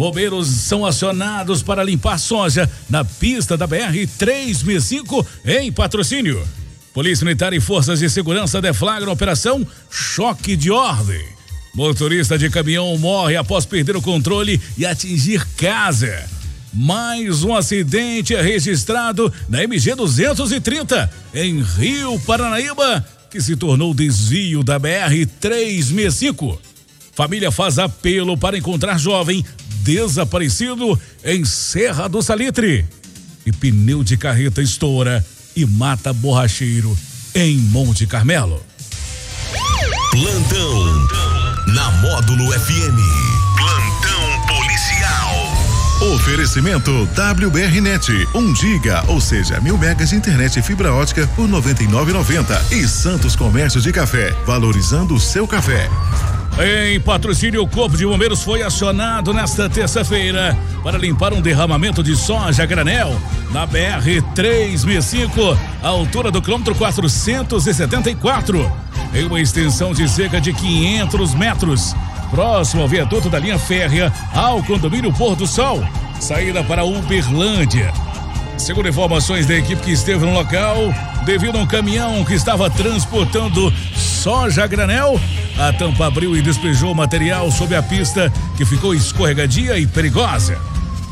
Bombeiros são acionados para limpar soja na pista da BR 365 em patrocínio. Polícia Militar e Forças de Segurança deflagram operação Choque de Ordem. Motorista de caminhão morre após perder o controle e atingir casa. Mais um acidente é registrado na MG 230 em Rio Paranaíba, que se tornou desvio da BR 365. Família faz apelo para encontrar jovem desaparecido em Serra do Salitre. E pneu de carreta estoura e mata borracheiro em Monte Carmelo. Plantão na Módulo FM. Plantão policial. Oferecimento WBRnet, 1 um giga, ou seja, mil megas de internet e fibra ótica por 99,90 e Santos Comércio de Café, valorizando o seu café. Em patrocínio, o Corpo de Bombeiros foi acionado nesta terça-feira para limpar um derramamento de soja granel na BR 365, altura do quilômetro 474, em uma extensão de cerca de 500 metros, próximo ao viaduto da linha férrea ao condomínio Pôr do Sol, saída para Uberlândia. Segundo informações da equipe que esteve no local, devido a um caminhão que estava transportando soja granel, a tampa abriu e despejou material sobre a pista, que ficou escorregadia e perigosa.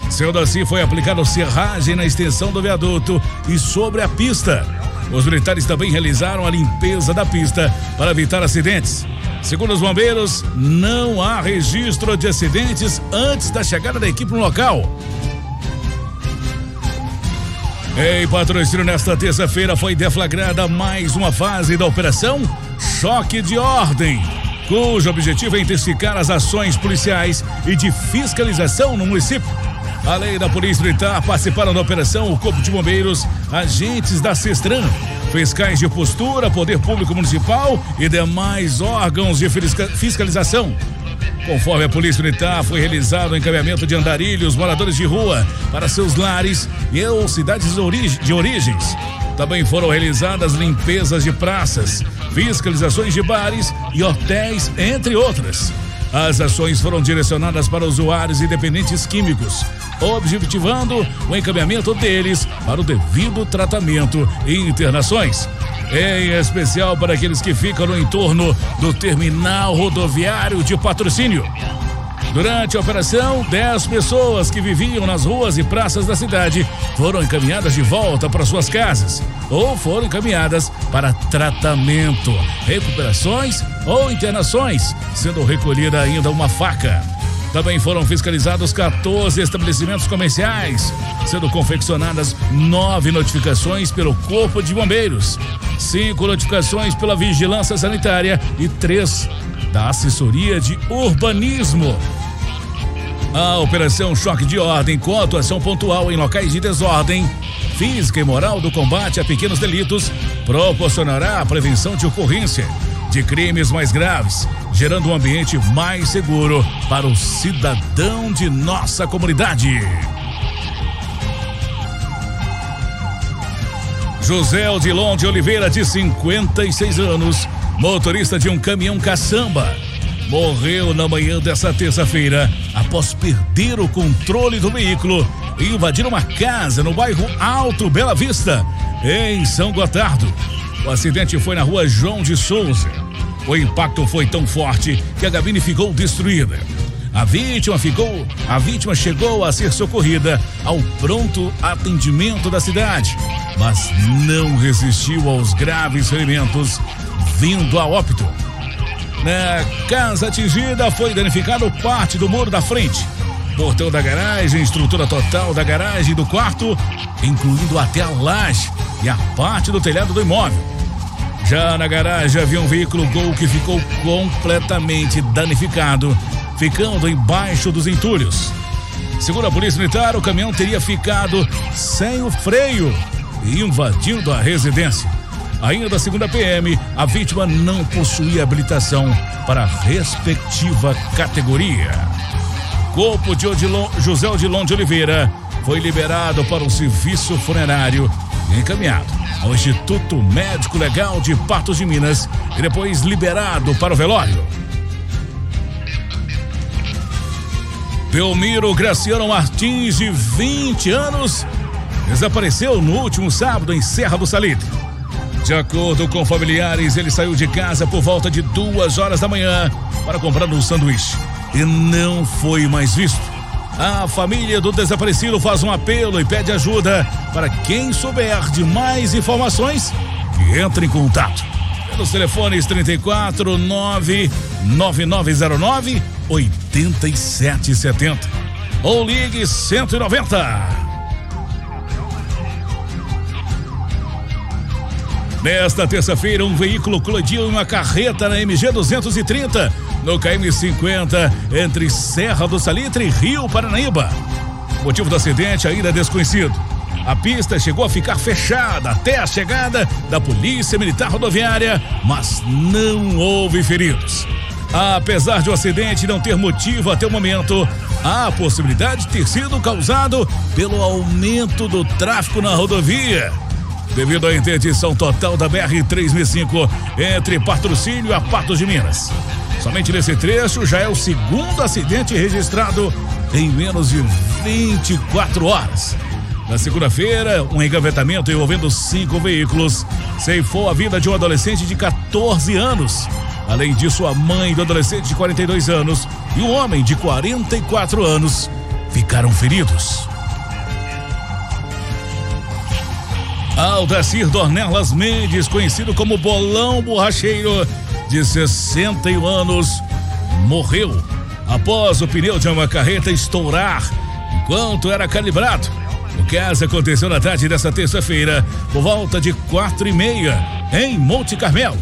Sendo assim, foi aplicada serragem na extensão do viaduto e sobre a pista. Os militares também realizaram a limpeza da pista para evitar acidentes. Segundo os bombeiros, não há registro de acidentes antes da chegada da equipe no local. Em patrocínio, nesta terça-feira foi deflagrada mais uma fase da operação Choque de Ordem, cujo objetivo é intensificar as ações policiais e de fiscalização no município. Além da Polícia Militar, participaram da operação o Corpo de Bombeiros, agentes da Cestran, fiscais de postura, Poder Público Municipal e demais órgãos de fiscalização. Conforme a Polícia Militar, foi realizado o encaminhamento de andarilhos, moradores de rua, para seus lares e ou cidades de origens. Também foram realizadas limpezas de praças, fiscalizações de bares e hotéis, entre outras. As ações foram direcionadas para usuários e dependentes químicos, objetivando o encaminhamento deles para o devido tratamento e internações em especial para aqueles que ficam no entorno do terminal rodoviário de patrocínio. Durante a operação, 10 pessoas que viviam nas ruas e praças da cidade foram encaminhadas de volta para suas casas ou foram encaminhadas para tratamento, recuperações ou internações, sendo recolhida ainda uma faca. Também foram fiscalizados 14 estabelecimentos comerciais, sendo confeccionadas nove notificações pelo Corpo de Bombeiros, cinco notificações pela Vigilância Sanitária e três da Assessoria de Urbanismo. A Operação Choque de Ordem, com atuação pontual em locais de desordem física e moral do combate a pequenos delitos, proporcionará a prevenção de ocorrência de crimes mais graves, gerando um ambiente mais seguro para o cidadão de nossa comunidade. José Odilon de Oliveira, de 56 anos, motorista de um caminhão caçamba, morreu na manhã dessa terça-feira após perder o controle do veículo e invadir uma casa no bairro Alto Bela Vista, em São Gotardo. O acidente foi na rua João de Souza. O impacto foi tão forte que a cabine ficou destruída. A vítima ficou, a vítima chegou a ser socorrida ao pronto atendimento da cidade, mas não resistiu aos graves ferimentos, vindo a óbito. Na casa atingida foi danificado parte do muro da frente, portão da garagem, estrutura total da garagem e do quarto, incluindo até a laje e a parte do telhado do imóvel. Já na garagem havia um veículo Gol que ficou completamente danificado, ficando embaixo dos entulhos. Segundo a Polícia Militar, o caminhão teria ficado sem o freio e invadindo a residência. Ainda segundo a PM, a vítima não possuía habilitação para a respectiva categoria. Corpo de Odilon, José Odilon de Oliveira foi liberado para o serviço funerário e encaminhado ao Instituto Médico Legal de Patos de Minas e depois liberado para o velório. Belmiro Graciano Martins, de 20 anos, desapareceu no último sábado em Serra do Salitre. De acordo com familiares, ele saiu de casa por volta de duas horas da manhã para comprar um sanduíche e não foi mais visto. A família do desaparecido faz um apelo e pede ajuda para quem souber de mais informações que entre em contato. Pelos telefones 34 99909 8770 ou ligue 190. Nesta terça-feira, um veículo colidiu em uma carreta na MG 230 no KM 50 entre Serra do Salitre e Rio Paranaíba. O motivo do acidente ainda é desconhecido. A pista chegou a ficar fechada até a chegada da Polícia Militar Rodoviária, mas não houve feridos. Apesar de o acidente não ter motivo até o momento, há a possibilidade de ter sido causado pelo aumento do tráfego na rodovia. Devido à interdição total da BR-365 entre Patrocínio e Patos de Minas. Somente nesse trecho já é o segundo acidente registrado em menos de 24 horas. Na segunda-feira, um engavetamento envolvendo cinco veículos ceifou a vida de um adolescente de 14 anos. Além disso, a mãe do adolescente de 42 anos e um homem de 44 anos ficaram feridos. Aldacir Dornelas Mendes, conhecido como Bolão Borracheiro, de 61 anos, morreu após o pneu de uma carreta estourar enquanto era calibrado. O caso aconteceu na tarde desta terça-feira, por volta de quatro e meia, em Monte Carmelo.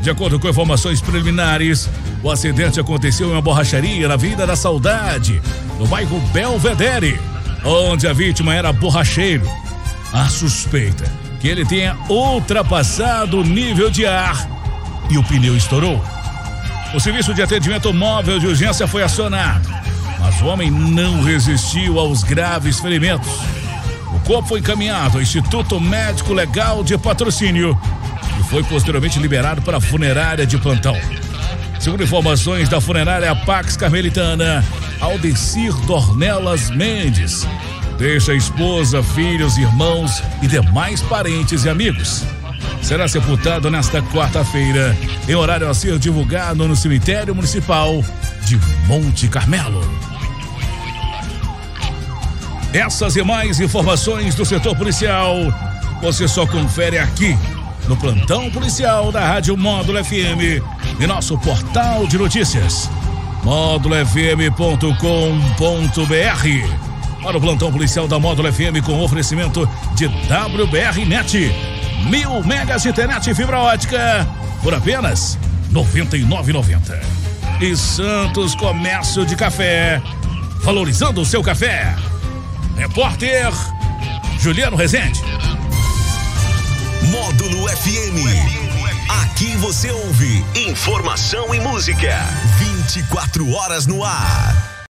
De acordo com informações preliminares, o acidente aconteceu em uma borracharia na Vida da Saudade, no bairro Belvedere, onde a vítima era borracheiro. A suspeita que ele tenha ultrapassado o nível de ar e o pneu estourou. O serviço de atendimento móvel de urgência foi acionado, mas o homem não resistiu aos graves ferimentos. O corpo foi encaminhado ao Instituto Médico Legal de Patrocínio e foi posteriormente liberado para a funerária de plantão. Segundo informações da funerária Pax Carmelitana, Aldecir Dornelas Mendes deixa esposa, filhos, irmãos e demais parentes e amigos. Será sepultado nesta quarta-feira, em horário a ser divulgado no cemitério municipal de Monte Carmelo. Essas e mais informações do setor policial você só confere aqui no plantão policial da Rádio Módulo FM e nosso portal de notícias módulofm.com.br. Para o plantão policial da Módulo FM com oferecimento de WBR Net. Mil megas de internet fibra ótica por apenas R$ 99,90. E Santos Comércio de Café, valorizando o seu café. Repórter Juliano Rezende. Módulo FM. Aqui você ouve informação e música. 24 horas no ar.